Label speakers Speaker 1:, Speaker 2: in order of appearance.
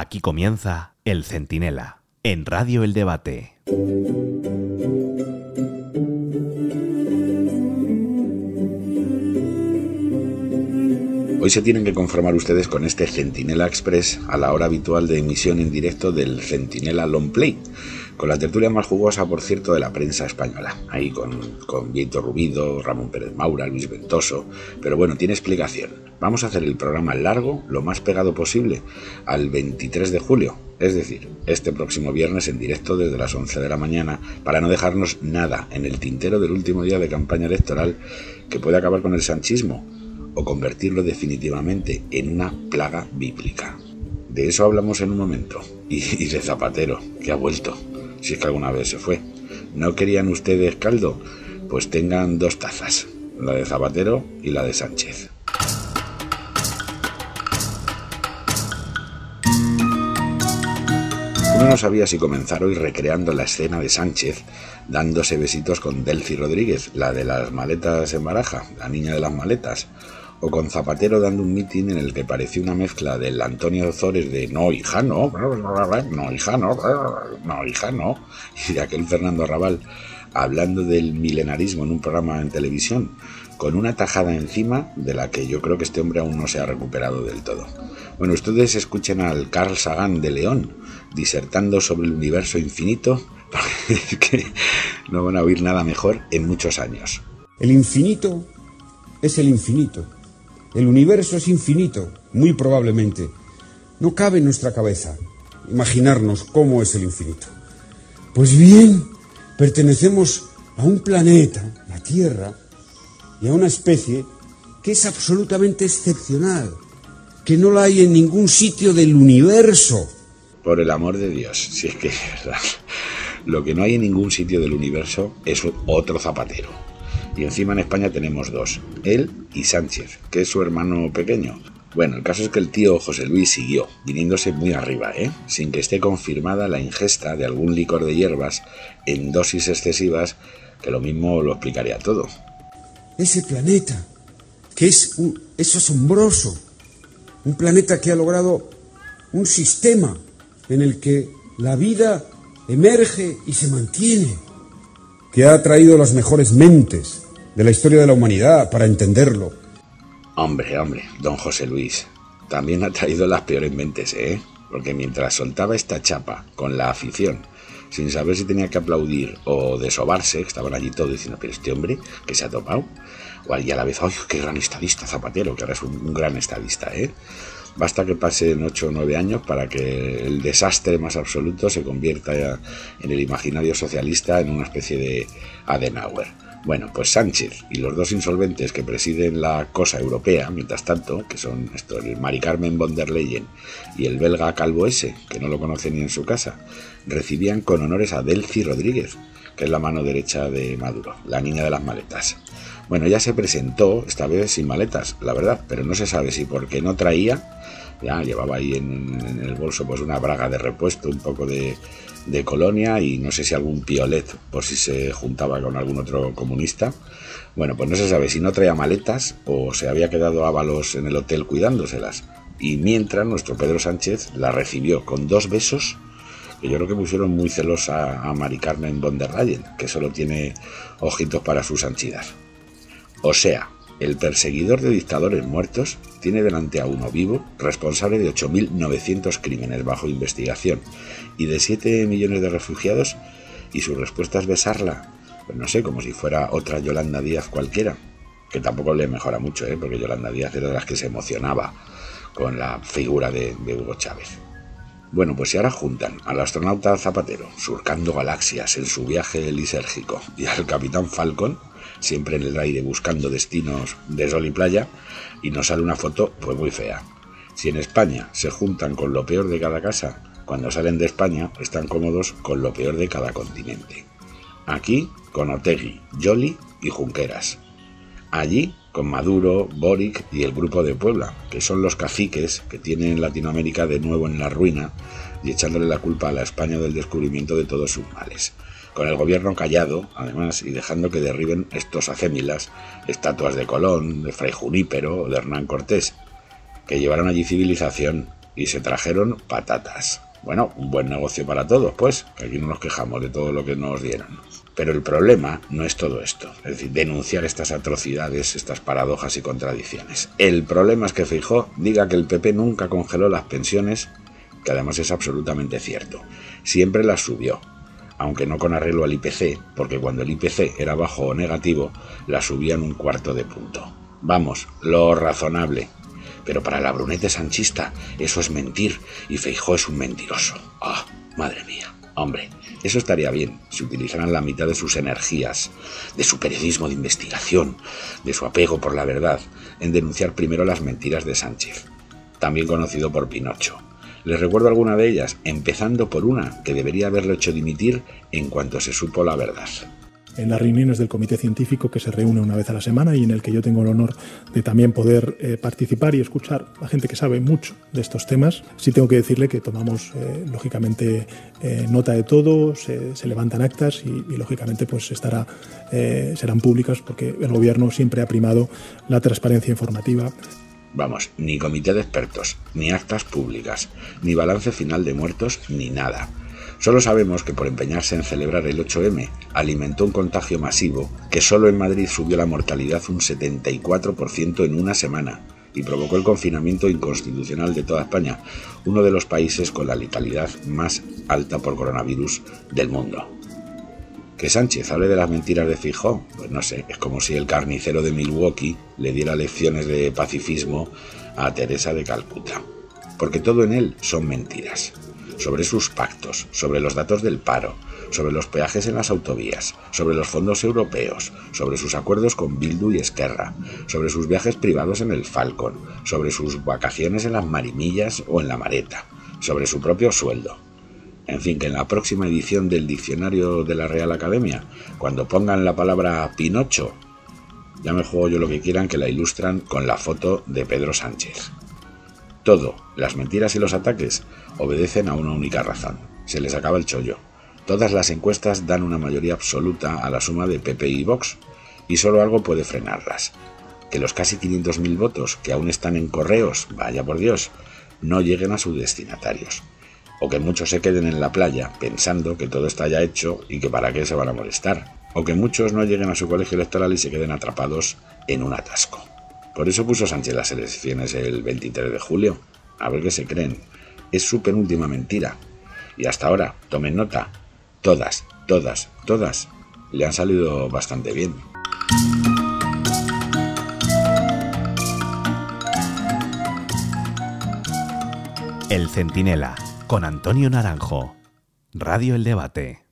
Speaker 1: Aquí comienza El Centinela, en Radio El Debate.
Speaker 2: Hoy se tienen que conformar ustedes con este Centinela Express a la hora habitual de emisión en directo del Centinela Long Play, con la tertulia más jugosa, por cierto, de la prensa española. Ahí con, con Rubido, Ramón Pérez Maura, Luis Ventoso. Pero bueno, tiene explicación. Vamos a hacer el programa largo, lo más pegado posible, al 23 de julio, es decir, este próximo viernes en directo desde las 11 de la mañana, para no dejarnos nada en el tintero del último día de campaña electoral que puede acabar con el sanchismo o convertirlo definitivamente en una plaga bíblica. De eso hablamos en un momento. Y, de Zapatero, que ha vuelto, si es que alguna vez se fue. ¿No querían ustedes caldo? Pues tengan dos tazas, la de Zapatero y la de Sánchez. Uno no sabía si comenzar hoy recreando la escena de Sánchez dándose besitos con Delcy Rodríguez, la de las maletas en baraja, la niña de las maletas, o con Zapatero dando un mitin en el que parecía una mezcla del Antonio Ozores de no, hija, no, no, hija, no, no, hija, no, y de aquel Fernando Raval hablando del milenarismo en un programa en televisión, con una tajada encima de la que yo creo que este hombre aún no se ha recuperado del todo. Bueno, ustedes escuchen al Carl Sagan de León disertando sobre el universo infinito, que no van a oír nada mejor en muchos años.
Speaker 3: El infinito es el infinito el universo es infinito, muy probablemente. No cabe en nuestra cabeza imaginarnos cómo es el infinito. Pues bien, pertenecemos a un planeta, la Tierra, y a una especie que es absolutamente excepcional, que no la hay en ningún sitio del universo.
Speaker 2: Por el amor de Dios, si es que es verdad. Lo que no hay en ningún sitio del universo es otro zapatero. Y encima en España tenemos dos, él y Sánchez, que es su hermano pequeño. Bueno, el caso es que el tío José Luis siguió, viniéndose muy arriba, ¿eh? sin que esté confirmada la ingesta de algún licor de hierbas en dosis excesivas, que lo mismo lo explicaría todo.
Speaker 3: Ese planeta, que es, es asombroso, un planeta que ha logrado un sistema en el que la vida emerge y se mantiene, que ha traído las mejores mentes, de la historia de la humanidad para entenderlo.
Speaker 2: Hombre, hombre, don José Luis, también ha traído las peores mentes, ¿eh? Porque mientras soltaba esta chapa con la afición, sin saber si tenía que aplaudir o desobarse, estaban allí todos diciendo, pero este hombre que se ha topado, o a la vez, ¡ay, qué gran estadista Zapatero! Que ahora es un, gran estadista, ¿eh? Basta que pasen ocho o nueve años para que el desastre más absoluto se convierta en el imaginario socialista en una especie de Adenauer. Bueno, pues Sánchez y los dos insolventes que presiden la cosa europea, mientras tanto, que son esto, el Mari Carmen von der Leyen y el belga Calvo S, que no lo conoce ni en su casa, recibían con honores a Delcy Rodríguez, que es la mano derecha de Maduro, la niña de las maletas. Bueno, ya se presentó, esta vez sin maletas, la verdad, pero no se sabe si porque no traía, ya llevaba ahí en, el bolso pues una braga de repuesto, un poco de, de Colonia y no sé si algún piolet por si se juntaba con algún otro comunista. Bueno, pues no se sabe si no traía maletas o se había quedado Ábalos en el hotel cuidándoselas. Y mientras nuestro Pedro Sánchez la recibió con dos besos que yo creo que pusieron muy celosa a Mari Carmen von der Leyen, que solo tiene ojitos para sus anchidas. O sea, el perseguidor de dictadores muertos tiene delante a uno vivo responsable de 8.900 crímenes bajo investigación y de 7 millones de refugiados y su respuesta es besarla. Pues no sé, como si fuera otra Yolanda Díaz cualquiera, que tampoco le mejora mucho, ¿eh? porque Yolanda Díaz era de las que se emocionaba con la figura de, de Hugo Chávez. Bueno, pues si ahora juntan al astronauta Zapatero surcando galaxias en su viaje lisérgico y al capitán Falcon, siempre en el aire buscando destinos de sol y playa, y nos sale una foto pues muy fea. Si en España se juntan con lo peor de cada casa, cuando salen de España están cómodos con lo peor de cada continente. Aquí con Otegui, Jolly y Junqueras. Allí con Maduro, Boric y el Grupo de Puebla, que son los caciques que tienen Latinoamérica de nuevo en la ruina y echándole la culpa a la España del descubrimiento de todos sus males con el gobierno callado, además, y dejando que derriben estos acémilas, estatuas de Colón, de Fray Junípero de Hernán Cortés, que llevaron allí civilización y se trajeron patatas. Bueno, un buen negocio para todos, pues, aquí no nos quejamos de todo lo que nos dieron. Pero el problema no es todo esto, es decir, denunciar estas atrocidades, estas paradojas y contradicciones. El problema es que Feijó diga que el PP nunca congeló las pensiones, que además es absolutamente cierto. Siempre las subió, aunque no con arreglo al IPC, porque cuando el IPC era bajo o negativo, las subían un cuarto de punto. Vamos, lo razonable. Pero para la brunete sanchista eso es mentir y Feijó es un mentiroso. Ah, madre mía. Hombre, eso estaría bien si utilizaran la mitad de sus energías, de su periodismo de investigación, de su apego por la verdad, en denunciar primero las mentiras de Sánchez, también conocido por Pinocho. Les recuerdo alguna de ellas, empezando por una que debería haberlo hecho dimitir en cuanto se supo la verdad
Speaker 4: en las reuniones del comité científico que se reúne una vez a la semana y en el que yo tengo el honor de también poder eh, participar y escuchar a gente que sabe mucho de estos temas. Sí tengo que decirle que tomamos eh, lógicamente eh, nota de todo, se, levantan actas y, lógicamente pues estará, serán públicas porque el gobierno siempre ha primado la transparencia informativa.
Speaker 2: Vamos, ni comité de expertos, ni actas públicas, ni balance final de muertos, ni nada. Solo sabemos que por empeñarse en celebrar el 8M alimentó un contagio masivo que solo en Madrid subió la mortalidad un 74% en una semana y provocó el confinamiento inconstitucional de toda España, uno de los países con la letalidad más alta por coronavirus del mundo. Que Sánchez hable de las mentiras de Fijó, pues no sé, es como si el carnicero de Milwaukee le diera lecciones de pacifismo a Teresa de Calcuta, porque todo en él son mentiras sobre sus pactos, sobre los datos del paro, sobre los peajes en las autovías, sobre los fondos europeos, sobre sus acuerdos con Bildu y Esquerra, sobre sus viajes privados en el Falcon, sobre sus vacaciones en las Marimillas o en la Mareta, sobre su propio sueldo. En fin, que en la próxima edición del diccionario de la Real Academia, cuando pongan la palabra Pinocho, ya me juego yo lo que quieran que la ilustran con la foto de Pedro Sánchez. Todo, las mentiras y los ataques, obedecen a una única razón. Se les acaba el chollo. Todas las encuestas dan una mayoría absoluta a la suma de PP y Vox, y solo algo puede frenarlas. Que los casi 500.000 votos que aún están en correos, vaya por Dios, no lleguen a sus destinatarios. O que muchos se queden en la playa pensando que todo está ya hecho y que para qué se van a molestar. O que muchos no lleguen a su colegio electoral y se queden atrapados en un atasco. Por eso puso Sánchez las elecciones el 23 de julio. A ver qué se creen. Es su penúltima mentira. Y hasta ahora, tomen nota, todas, todas, todas le han salido bastante bien.
Speaker 1: El Centinela, con Antonio Naranjo. Radio El Debate.